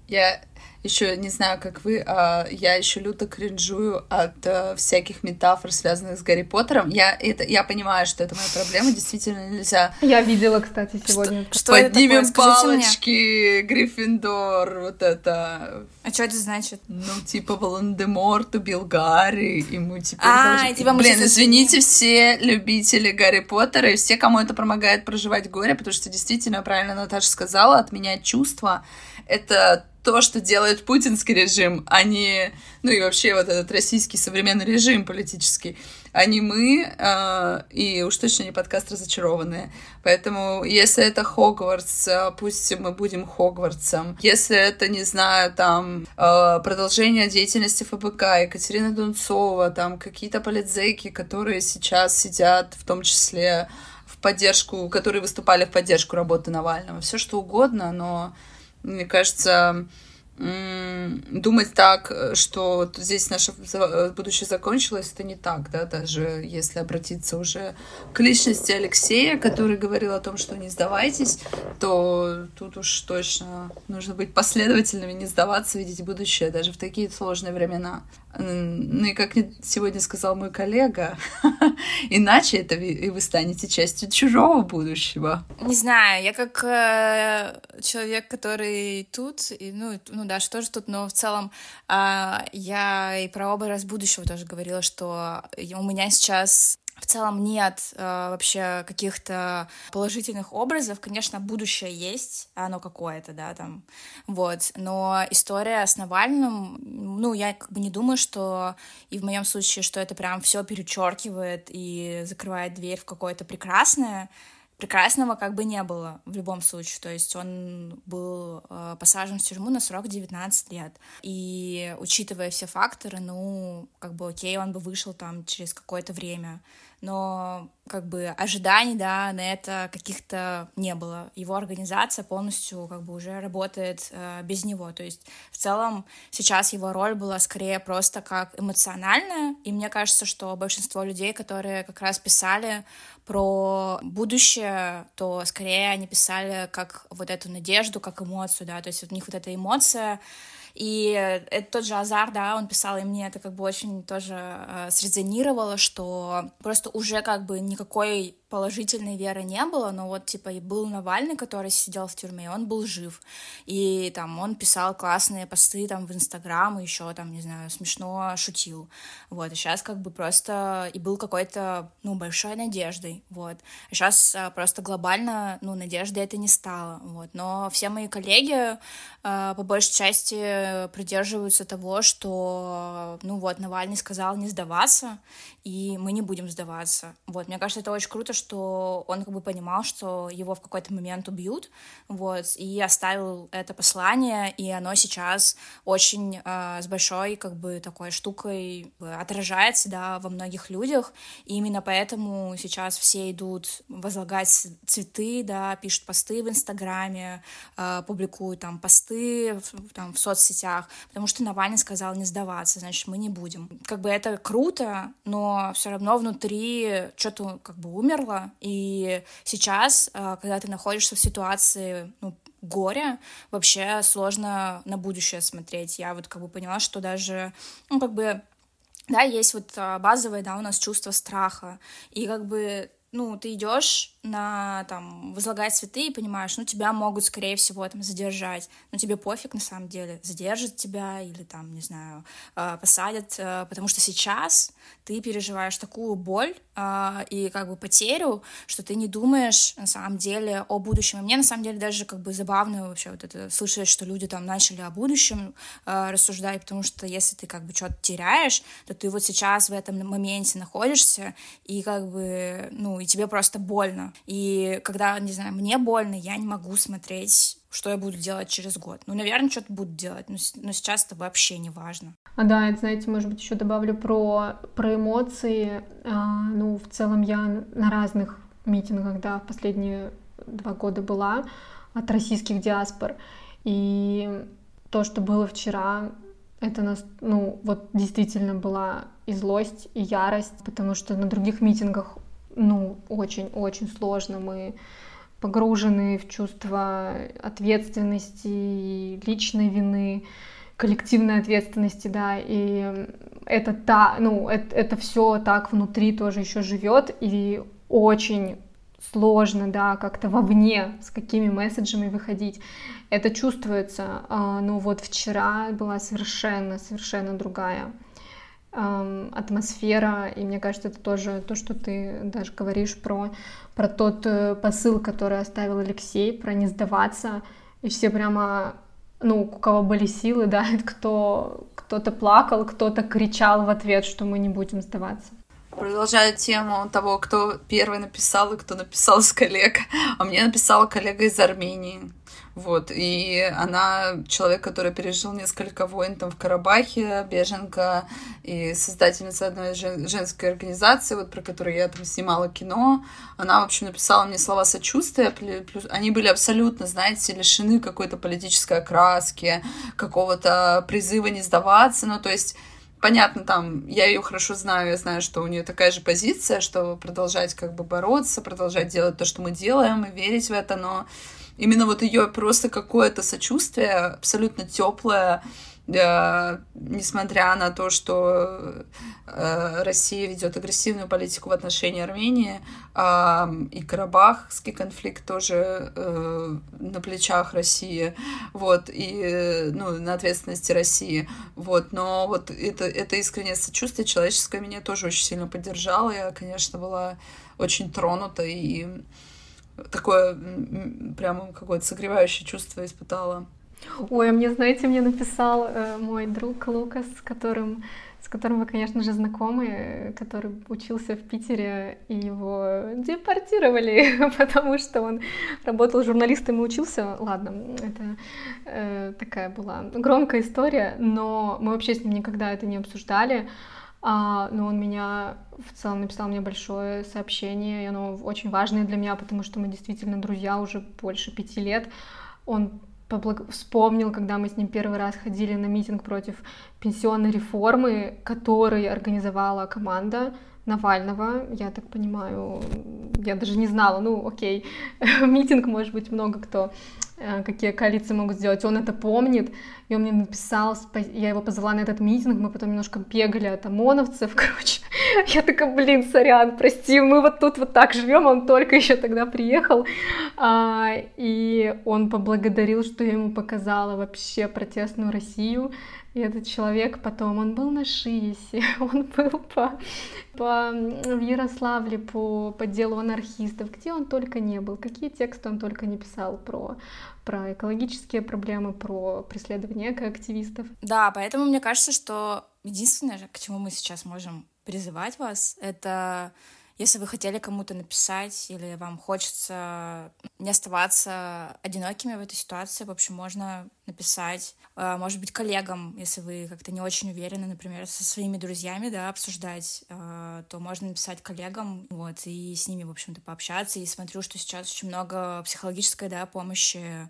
Я еще не знаю, как вы, а я еще люто кринжую от а, всяких метафор, связанных с Гарри Поттером. Я, это, я понимаю, что это моя проблема, действительно нельзя... Я видела, кстати, сегодня. Что, что Поднимем это такое? палочки, Гриффиндор, вот это... А что это значит? Ну, типа Волан-де-Морт убил Гарри, и мы теперь... А, должны... типа мы Блин, извините все любители Гарри Поттера и все, кому это помогает проживать горе, потому что действительно, правильно Наташа сказала, отменять чувства — это то, что делает путинский режим, а не, ну и вообще вот этот российский современный режим политический, а не мы, э, и уж точно не подкаст «Разочарованные». Поэтому, если это Хогвартс, э, пусть мы будем Хогвартсом. Если это, не знаю, там, э, продолжение деятельности ФБК, Екатерина Дунцова, там, какие-то политзеки, которые сейчас сидят, в том числе в поддержку, которые выступали в поддержку работы Навального. Все что угодно, но мне кажется, думать так, что здесь наше будущее закончилось, это не так, да, даже если обратиться уже к личности Алексея, который говорил о том, что не сдавайтесь, то тут уж точно нужно быть последовательными, не сдаваться, видеть будущее даже в такие сложные времена. Ну и как сегодня сказал мой коллега, иначе это и вы станете частью чужого будущего. Не знаю, я как э, человек, который тут, и, ну, ну да, что же тут, но в целом э, я и про образ будущего тоже говорила, что у меня сейчас в целом нет э, вообще каких-то положительных образов. Конечно, будущее есть, оно какое-то, да, там, вот. Но история с Навальным, ну, я как бы не думаю, что и в моем случае, что это прям все перечеркивает и закрывает дверь в какое-то прекрасное прекрасного как бы не было в любом случае. То есть он был э, посажен в тюрьму на срок 19 лет. И учитывая все факторы, ну, как бы окей, он бы вышел там через какое-то время но как бы ожиданий, да, на это каких-то не было. Его организация полностью как бы уже работает э, без него. То есть в целом сейчас его роль была скорее просто как эмоциональная, и мне кажется, что большинство людей, которые как раз писали про будущее, то скорее они писали как вот эту надежду, как эмоцию, да, то есть у них вот эта эмоция и это тот же Азар, да, он писал, и мне это как бы очень тоже э, срезонировало, что просто уже как бы никакой положительной веры не было, но вот, типа, и был Навальный, который сидел в тюрьме, он был жив, и там он писал классные посты там в Инстаграм, и еще там, не знаю, смешно шутил, вот, и сейчас как бы просто и был какой-то, ну, большой надеждой, вот, а сейчас а, просто глобально, ну, надежды это не стало, вот, но все мои коллеги а, по большей части придерживаются того, что, ну, вот, Навальный сказал не сдаваться, и мы не будем сдаваться, вот, мне кажется, это очень круто, что он как бы понимал, что его в какой-то момент убьют, вот, и оставил это послание, и оно сейчас очень э, с большой как бы такой штукой отражается, да, во многих людях, и именно поэтому сейчас все идут возлагать цветы, да, пишут посты в Инстаграме, э, публикуют там посты в, там в соцсетях, потому что Навальный сказал не сдаваться, значит, мы не будем. Как бы это круто, но все равно внутри что-то как бы умерло, и сейчас, э, когда ты находишься в ситуации, ну, горя, вообще сложно на будущее смотреть. Я вот как бы поняла, что даже, ну, как бы да, есть вот а, базовое, да, у нас чувство страха, и как бы, ну, ты идешь на, там, возлагать цветы и понимаешь, ну, тебя могут, скорее всего, там, задержать, но тебе пофиг, на самом деле, задержат тебя или, там, не знаю, а, посадят, а, потому что сейчас ты переживаешь такую боль и, как бы, потерю, что ты не думаешь, на самом деле, о будущем. И мне, на самом деле, даже, как бы, забавно вообще вот это слышать, что люди там начали о будущем рассуждать, потому что если ты, как бы, что-то теряешь, то ты вот сейчас в этом моменте находишься, и, как бы, ну, тебе просто больно. И когда, не знаю, мне больно, я не могу смотреть, что я буду делать через год. Ну, наверное, что-то буду делать, но, но сейчас это вообще не важно. А да, это, знаете, может быть, еще добавлю про, про эмоции. А, ну, в целом я на разных митингах, да, в последние два года была от российских диаспор. И то, что было вчера, это нас, ну, вот действительно была и злость, и ярость, потому что на других митингах ну, очень-очень сложно. Мы погружены в чувство ответственности, личной вины, коллективной ответственности, да, и это та, ну, это, это все так внутри тоже еще живет, и очень сложно, да, как-то вовне с какими месседжами выходить. Это чувствуется, а, но вот вчера была совершенно, совершенно другая атмосфера, и мне кажется, это тоже то, что ты даже говоришь про, про тот э, посыл, который оставил Алексей, про не сдаваться, и все прямо, ну, у кого были силы, да, кто, кто-то плакал, кто-то кричал в ответ, что мы не будем сдаваться. Продолжая тему того, кто первый написал и кто написал с коллег. А мне написала коллега из Армении. Вот, и она человек, который пережил несколько войн там в Карабахе, беженка и создательница одной женской организации, вот про которую я там снимала кино. Она, в общем, написала мне слова сочувствия, плюс они были абсолютно, знаете, лишены какой-то политической окраски, какого-то призыва не сдаваться, ну, то есть понятно, там, я ее хорошо знаю, я знаю, что у нее такая же позиция, что продолжать как бы бороться, продолжать делать то, что мы делаем, и верить в это, но именно вот ее просто какое-то сочувствие абсолютно теплое, э, несмотря на то, что э, Россия ведет агрессивную политику в отношении Армении, э, и Карабахский конфликт тоже э, на плечах России, вот, и, ну, на ответственности России, вот, но вот это, это искреннее сочувствие человеческое меня тоже очень сильно поддержало, я, конечно, была очень тронута и такое прямо какое-то согревающее чувство испытала. Ой, а мне, знаете, мне написал э, мой друг Лукас, с которым, с которым вы, конечно же, знакомы, который учился в Питере, и его депортировали, потому что он работал журналистом и учился. Ладно, это э, такая была громкая история, но мы вообще с ним никогда это не обсуждали. А, но он меня в целом написал мне большое сообщение, и оно очень важное для меня, потому что мы действительно друзья уже больше пяти лет. Он поблаг... вспомнил, когда мы с ним первый раз ходили на митинг против пенсионной реформы, который организовала команда Навального, я так понимаю, я даже не знала, ну окей, митинг, может быть, много кто какие коалиции могут сделать. Он это помнит, и он мне написал, я его позвала на этот митинг, мы потом немножко бегали от ОМОНовцев, короче. Я такая, блин, сорян, прости, мы вот тут вот так живем, он только еще тогда приехал. А, и он поблагодарил, что я ему показала вообще протестную Россию, и этот человек потом, он был на Шиесе, он был по, по, в Ярославле по, по делу анархистов, где он только не был, какие тексты он только не писал про, про экологические проблемы, про преследование экоактивистов. Да, поэтому мне кажется, что единственное, к чему мы сейчас можем призывать вас, это если вы хотели кому-то написать или вам хочется не оставаться одинокими в этой ситуации, в общем, можно написать, а, может быть, коллегам, если вы как-то не очень уверены, например, со своими друзьями, да, обсуждать, а, то можно написать коллегам, вот, и с ними, в общем-то, пообщаться. И смотрю, что сейчас очень много психологической, да, помощи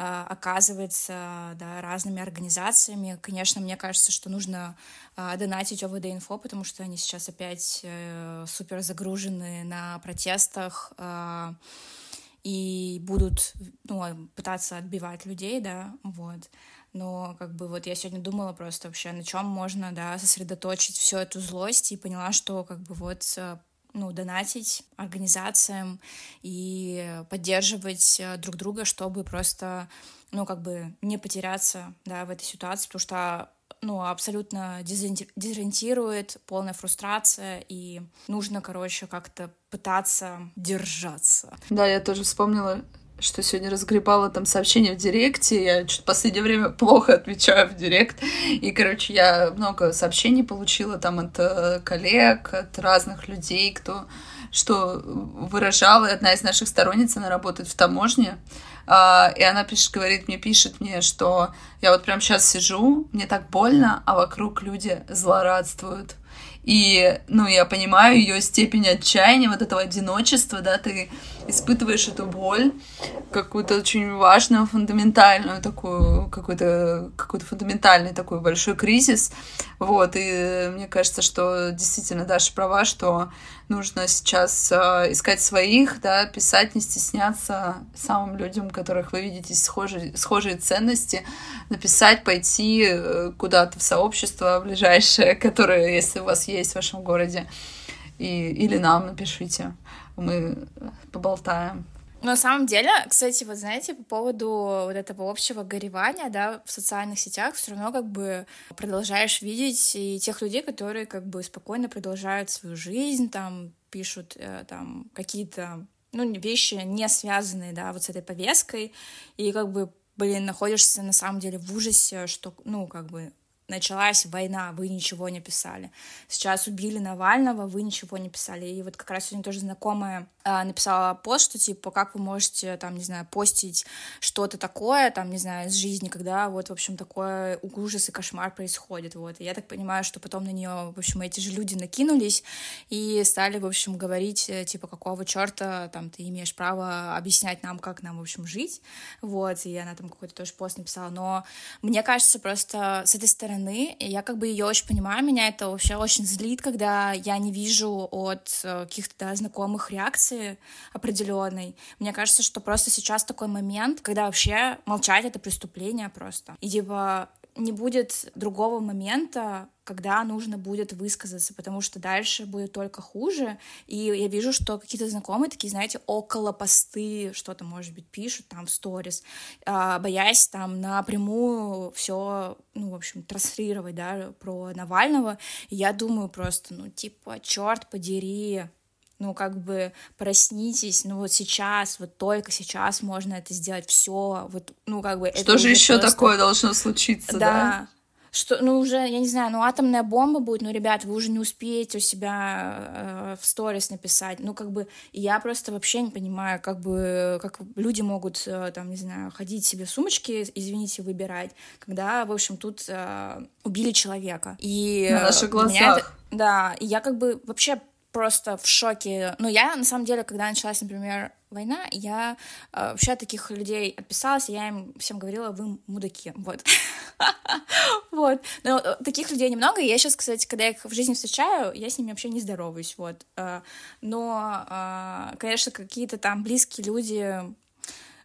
оказывается да, разными организациями. Конечно, мне кажется, что нужно а, донатить ОВД-инфо, потому что они сейчас опять э, супер загружены на протестах э, и будут ну, пытаться отбивать людей, да, вот. Но как бы вот я сегодня думала просто вообще, на чем можно, да, сосредоточить всю эту злость и поняла, что как бы вот ну, донатить организациям и поддерживать э, друг друга, чтобы просто, ну, как бы не потеряться, да, в этой ситуации, потому что ну, абсолютно дезориентирует, полная фрустрация, и нужно, короче, как-то пытаться держаться. Да, я тоже вспомнила что сегодня разгребала там сообщения в директе. Я что-то в последнее время плохо отвечаю в директ. И, короче, я много сообщений получила там от э, коллег, от разных людей, кто что выражала. Одна из наших сторонниц, она работает в таможне. Uh, и она пишет, говорит мне, пишет мне, что я вот прям сейчас сижу, мне так больно, а вокруг люди злорадствуют. И, ну, я понимаю ее степень отчаяния, вот этого одиночества, да, ты испытываешь эту боль, какую-то очень важную, фундаментальную такую, какой-то какой фундаментальный такой большой кризис, вот, и мне кажется, что действительно Даша права, что нужно сейчас э, искать своих, да, писать, не стесняться самым людям, которых вы видите схожие, схожие ценности, написать, пойти э, куда-то в сообщество ближайшее, которое, если у вас есть в вашем городе, и, или нам напишите. Мы поболтаем. Но на самом деле, кстати, вот знаете, по поводу вот этого общего горевания, да, в социальных сетях все равно как бы продолжаешь видеть и тех людей, которые как бы спокойно продолжают свою жизнь, там, пишут э, там какие-то, ну, вещи не связанные, да, вот с этой повесткой, и как бы, блин, находишься на самом деле в ужасе, что, ну, как бы началась война, вы ничего не писали. Сейчас убили Навального, вы ничего не писали. И вот как раз сегодня тоже знакомая э, написала пост, что типа, как вы можете, там, не знаю, постить что-то такое, там, не знаю, из жизни, когда вот, в общем, такое ужас и кошмар происходит, вот. И я так понимаю, что потом на нее, в общем, эти же люди накинулись и стали, в общем, говорить, э, типа, какого черта, там, ты имеешь право объяснять нам, как нам, в общем, жить, вот. И она там какой-то тоже пост написала. Но мне кажется, просто с этой стороны стороны, я как бы ее очень понимаю, меня это вообще очень злит, когда я не вижу от э, каких-то да, знакомых реакции определенной. Мне кажется, что просто сейчас такой момент, когда вообще молчать это преступление просто. И типа не будет другого момента, когда нужно будет высказаться, потому что дальше будет только хуже. И я вижу, что какие-то знакомые такие, знаете, около посты что-то, может быть, пишут там в сторис, а, боясь там напрямую все, ну, в общем, транслировать, да, про Навального. И я думаю просто, ну, типа, черт подери, ну, как бы проснитесь, ну, вот сейчас, вот только сейчас можно это сделать, все, вот, ну, как бы... Что же еще просто... такое должно случиться, да? да? Что, ну, уже, я не знаю, ну, атомная бомба будет, ну, ребят, вы уже не успеете у себя э, в сторис написать, ну, как бы, я просто вообще не понимаю, как бы, как люди могут, э, там, не знаю, ходить себе сумочки, извините, выбирать, когда, в общем, тут э, убили человека. И На наших глазах. Это, да, и я как бы вообще просто в шоке. Ну, я, на самом деле, когда началась, например, война, я э, вообще от таких людей отписалась, я им всем говорила, вы мудаки, вот. вот. Но э, таких людей немного, я сейчас, кстати, когда я их в жизни встречаю, я с ними вообще не здороваюсь, вот. Э, но, э, конечно, какие-то там близкие люди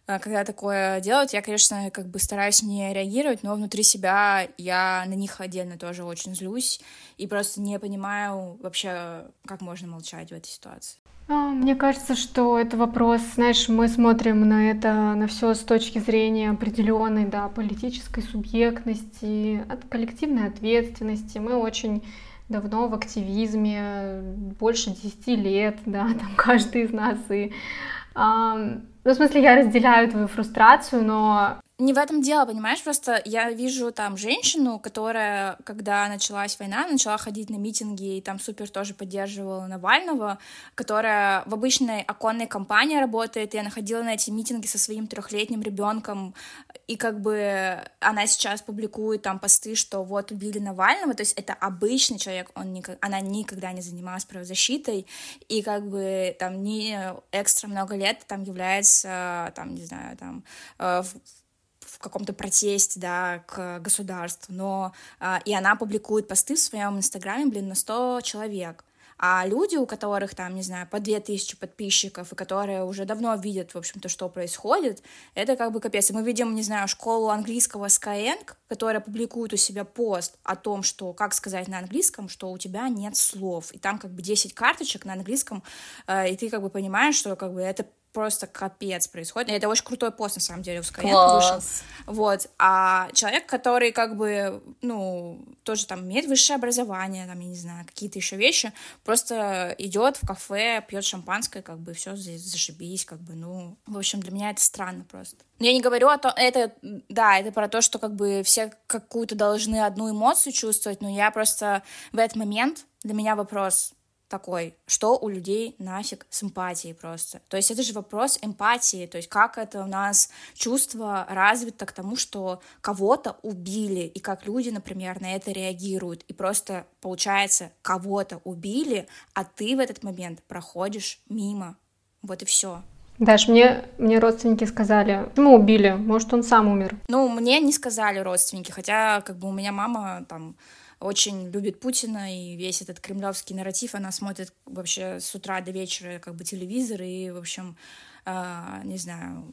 когда такое делают, я, конечно, как бы стараюсь не реагировать, но внутри себя я на них отдельно тоже очень злюсь и просто не понимаю вообще, как можно молчать в этой ситуации. А, мне кажется, что это вопрос, знаешь, мы смотрим на это, на все с точки зрения определенной, да, политической субъектности, от коллективной ответственности. Мы очень давно в активизме, больше 10 лет, да, там каждый из нас, и ну, в смысле, я разделяю твою фрустрацию, но Не в этом дело, понимаешь? Просто я вижу там женщину, которая, когда началась война, начала ходить на митинги и там супер тоже поддерживала Навального, которая в обычной оконной компании работает, и она ходила на эти митинги со своим трехлетним ребенком, и как бы она сейчас публикует там посты, что вот убили Навального, то есть это обычный человек, он никак, она никогда не занималась правозащитой, и как бы там не экстра много лет там является, там, не знаю, там, э, в каком-то протесте, да, к государству, но а, и она публикует посты в своем инстаграме, блин, на 100 человек. А люди, у которых там, не знаю, по 2000 подписчиков, и которые уже давно видят, в общем-то, что происходит, это как бы капец. И мы видим, не знаю, школу английского Skyeng, которая публикует у себя пост о том, что, как сказать на английском, что у тебя нет слов. И там как бы 10 карточек на английском, э, и ты как бы понимаешь, что как бы это просто капец происходит. И это очень крутой пост, на самом деле, у Skyeng вышел. Вот. А человек, который как бы, ну, тоже там имеет высшее образование, там, я не знаю, какие-то еще вещи, просто идет в кафе, пьет шампанское, как бы все здесь зашибись, как бы, ну, в общем, для меня это странно просто. Я не говорю о том, это, да, это про то, что как бы все какую-то должны одну эмоцию чувствовать, но я просто в этот момент для меня вопрос, такой, что у людей нафиг с эмпатией просто. То есть это же вопрос эмпатии, то есть как это у нас чувство развито к тому, что кого-то убили, и как люди, например, на это реагируют. И просто, получается, кого-то убили, а ты в этот момент проходишь мимо. Вот и все. Даш, мне, мне родственники сказали, почему убили? Может, он сам умер? Ну, мне не сказали родственники, хотя как бы у меня мама там очень любит Путина и весь этот кремлевский нарратив. Она смотрит вообще с утра до вечера как бы телевизор и, в общем, Uh, не знаю,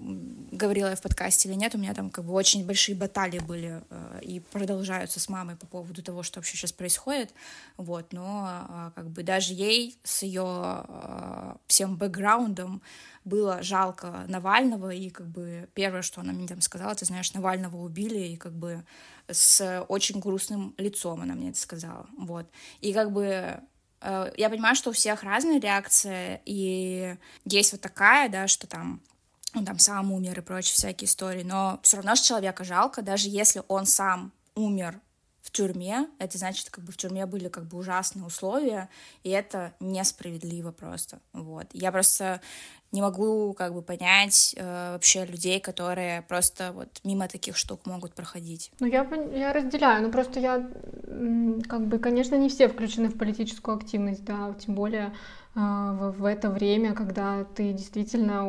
говорила я в подкасте или нет, у меня там как бы очень большие баталии были uh, и продолжаются с мамой по поводу того, что вообще сейчас происходит, вот, но uh, как бы даже ей с ее всем бэкграундом было жалко Навального, и как бы первое, что она мне там сказала, ты знаешь, Навального убили, и как бы с очень грустным лицом она мне это сказала, вот. И как бы э, я понимаю, что у всех разная реакция, и есть вот такая, да, что там он там сам умер и прочие всякие истории, но все равно же человека жалко, даже если он сам умер в тюрьме, это значит, как бы в тюрьме были как бы ужасные условия, и это несправедливо просто, вот. Я просто не могу как бы понять э, вообще людей, которые просто вот мимо таких штук могут проходить. Ну, я, я разделяю, ну просто я, как бы, конечно, не все включены в политическую активность, да, тем более а, в, в это время, когда ты действительно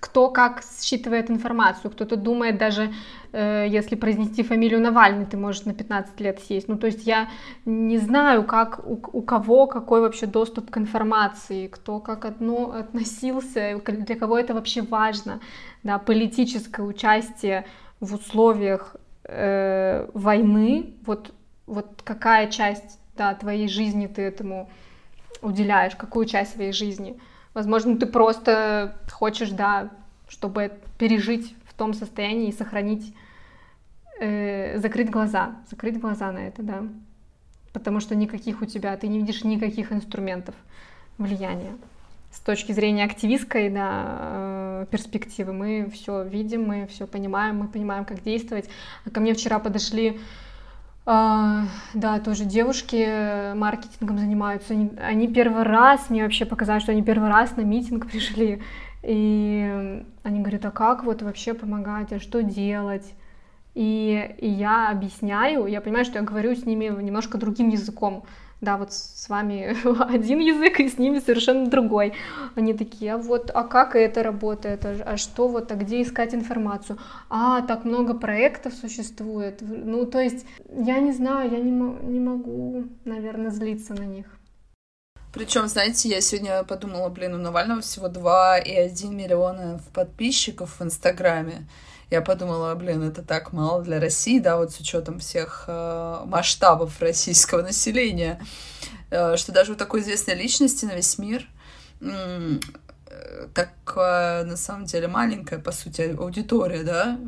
кто как считывает информацию, кто-то думает даже, э, если произнести фамилию Навальный, ты можешь на 15 лет сесть. Ну, то есть я не знаю, как у, у кого какой вообще доступ к информации, кто как одно относился, для кого это вообще важно, да, политическое участие в условиях э, войны, вот, вот какая часть да, твоей жизни ты этому уделяешь, какую часть своей жизни. Возможно, ты просто хочешь, да, чтобы пережить в том состоянии и сохранить, э, закрыть глаза, закрыть глаза на это, да. Потому что никаких у тебя, ты не видишь никаких инструментов влияния. С точки зрения активистской да, э, перспективы мы все видим, мы все понимаем, мы понимаем, как действовать. Ко мне вчера подошли а, да, тоже девушки маркетингом занимаются. Они, они первый раз, мне вообще показали, что они первый раз на митинг пришли. И они говорят, а как вот вообще помогать, а что делать? И, и я объясняю, я понимаю, что я говорю с ними немножко другим языком да, вот с вами один язык, и с ними совершенно другой. Они такие, а вот, а как это работает, а, а что вот, а где искать информацию? А, так много проектов существует. Ну, то есть, я не знаю, я не, не могу, наверное, злиться на них. Причем, знаете, я сегодня подумала, блин, у Навального всего 2,1 миллиона подписчиков в Инстаграме я подумала, блин, это так мало для России, да, вот с учетом всех э, масштабов российского населения, э, что даже у такой известной личности на весь мир э, так на самом деле маленькая, по сути, аудитория, да?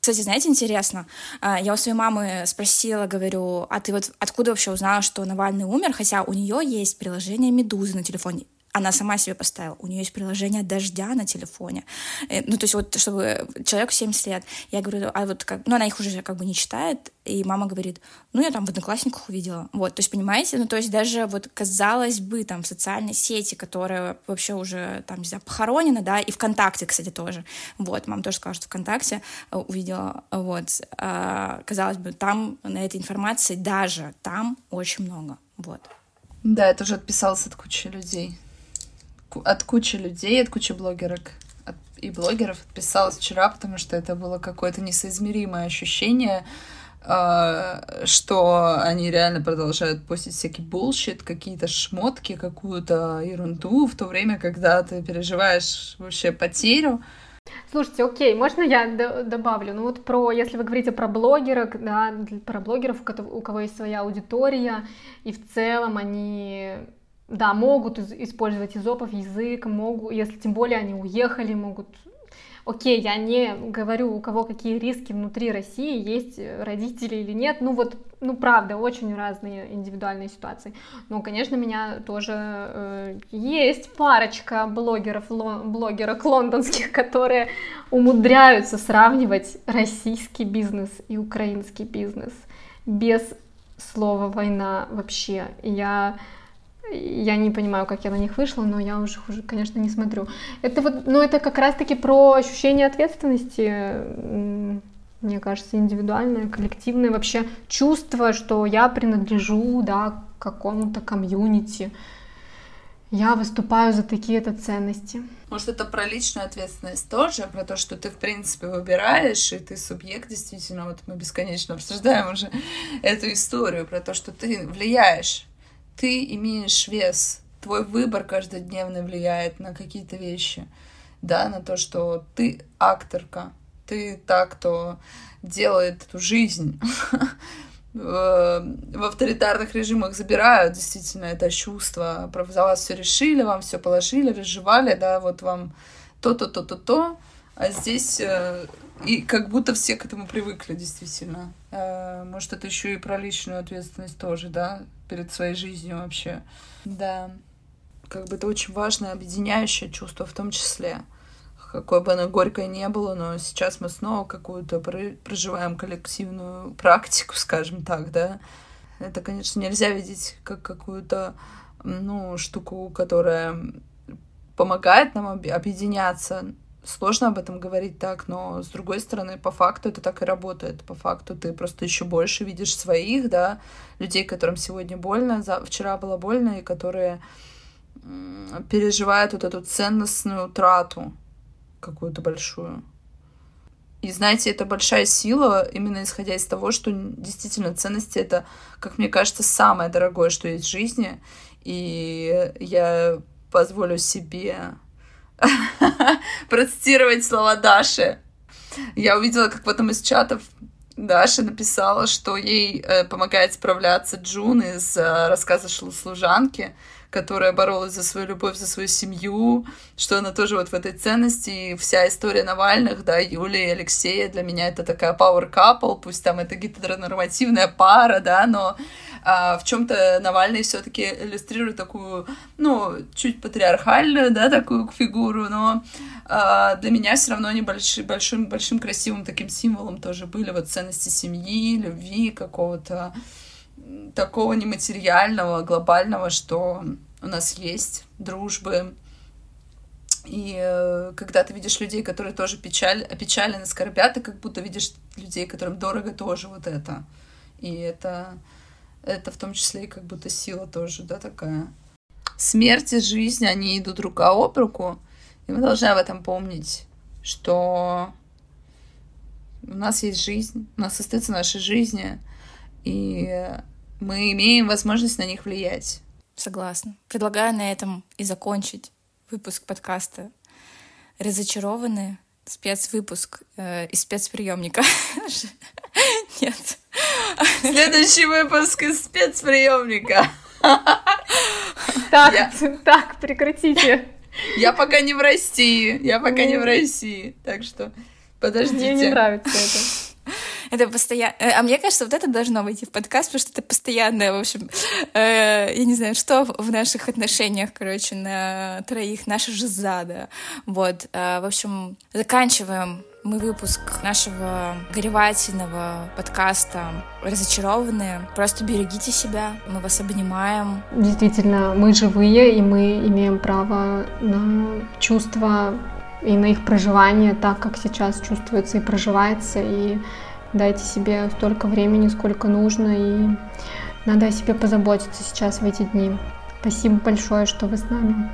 Кстати, знаете, интересно, а, я у своей мамы спросила, говорю, а ты вот откуда вообще узнала, что Навальный умер, хотя у нее есть приложение Медузы на телефоне она сама себе поставила. У нее есть приложение дождя на телефоне. Э, ну, то есть вот, чтобы человеку 70 лет. Я говорю, а вот как... Ну, она их уже как бы не читает, и мама говорит, ну, я там в Одноклассниках увидела. Вот, то есть, понимаете? Ну, то есть даже вот, казалось бы, там, в социальной сети, которая вообще уже, там, не знаю, похоронена, да, и ВКонтакте, кстати, тоже. Вот, мама тоже сказала, что ВКонтакте э, увидела, вот. А, казалось бы, там на этой информации даже там очень много, вот. Да, я тоже отписалась от кучи людей от кучи людей, от кучи блогерок и блогеров отписалась вчера, потому что это было какое-то несоизмеримое ощущение, а, что они реально продолжают постить всякий bullshit, какие-то шмотки, какую-то ерунду, в то время, когда ты переживаешь вообще потерю. Слушайте, окей, можно я добавлю? Ну вот про, если вы говорите про блогеров, да, про блогеров, у кого есть своя аудитория, и в целом они да, могут использовать изопов язык, могут, если тем более они уехали, могут... Окей, я не говорю, у кого какие риски внутри России, есть родители или нет, ну вот, ну правда, очень разные индивидуальные ситуации. Но, конечно, меня тоже э, есть парочка блогеров, лон, блогерок лондонских, которые умудряются сравнивать российский бизнес и украинский бизнес без слова война вообще. Я я не понимаю, как я на них вышла, но я уже, уже конечно, не смотрю. Это вот, ну, это как раз-таки про ощущение ответственности, мне кажется, индивидуальное, коллективное, вообще чувство, что я принадлежу, да, какому-то комьюнити. Я выступаю за такие-то ценности. Может, это про личную ответственность тоже, про то, что ты, в принципе, выбираешь, и ты субъект, действительно, вот мы бесконечно обсуждаем уже эту историю, про то, что ты влияешь ты имеешь вес, твой выбор каждодневный влияет на какие-то вещи, да, на то, что ты акторка, ты та, кто делает эту жизнь. В авторитарных режимах забирают действительно это чувство. За вас все решили, вам все положили, разжевали, да, вот вам то-то, то-то, то. А здесь э, и как будто все к этому привыкли, действительно. Э, может, это еще и про личную ответственность тоже, да, перед своей жизнью вообще. Да. Как бы это очень важное объединяющее чувство в том числе. Какое бы оно горькое не было, но сейчас мы снова какую-то проживаем коллективную практику, скажем так, да. Это, конечно, нельзя видеть как какую-то, ну, штуку, которая помогает нам объединяться, сложно об этом говорить так, но с другой стороны, по факту это так и работает. По факту ты просто еще больше видишь своих, да, людей, которым сегодня больно, за... вчера было больно, и которые переживают вот эту ценностную утрату какую-то большую. И знаете, это большая сила, именно исходя из того, что действительно ценности это, как мне кажется, самое дорогое, что есть в жизни. И я позволю себе процитировать слова Даши. Я увидела, как потом из чатов Даша написала, что ей э, помогает справляться Джун из э, рассказа служанки, которая боролась за свою любовь, за свою семью, что она тоже вот в этой ценности. И вся история Навальных, да, Юлии и Алексея, для меня это такая power couple, пусть там это гетеронормативная пара, да, но а в чем-то Навальный все-таки иллюстрирует такую, ну, чуть патриархальную, да, такую фигуру, но а, для меня все равно они большим, большим, большим красивым таким символом тоже были, вот ценности семьи, любви, какого-то такого нематериального, глобального, что у нас есть, дружбы. И э, когда ты видишь людей, которые тоже печаль, опечалены, скорбят, ты как будто видишь людей, которым дорого тоже вот это. И это, это в том числе и как будто сила тоже, да, такая. Смерть и жизнь, они идут рука об руку, и мы должны об этом помнить, что у нас есть жизнь, у нас остаются наши жизни, и мы имеем возможность на них влиять. Согласна. Предлагаю на этом и закончить выпуск подкаста. Разочарованы? Спецвыпуск э, из спецприемника. Нет. Следующий выпуск из спецприемника. Так, я... так, прекратите. Я пока не в России. Я пока не в России. Так что подождите. Мне не нравится это. Это постоянно... Э, а мне кажется, вот это должно войти в подкаст, потому что это постоянное, в общем, э, я не знаю, что в наших отношениях, короче, на троих, наша жиза, да. Вот, э, в общем, заканчиваем мы выпуск нашего горевательного подкаста «Разочарованные». Просто берегите себя, мы вас обнимаем. Действительно, мы живые, и мы имеем право на чувства и на их проживание так, как сейчас чувствуется и проживается, и дайте себе столько времени, сколько нужно, и надо о себе позаботиться сейчас в эти дни. Спасибо большое, что вы с нами.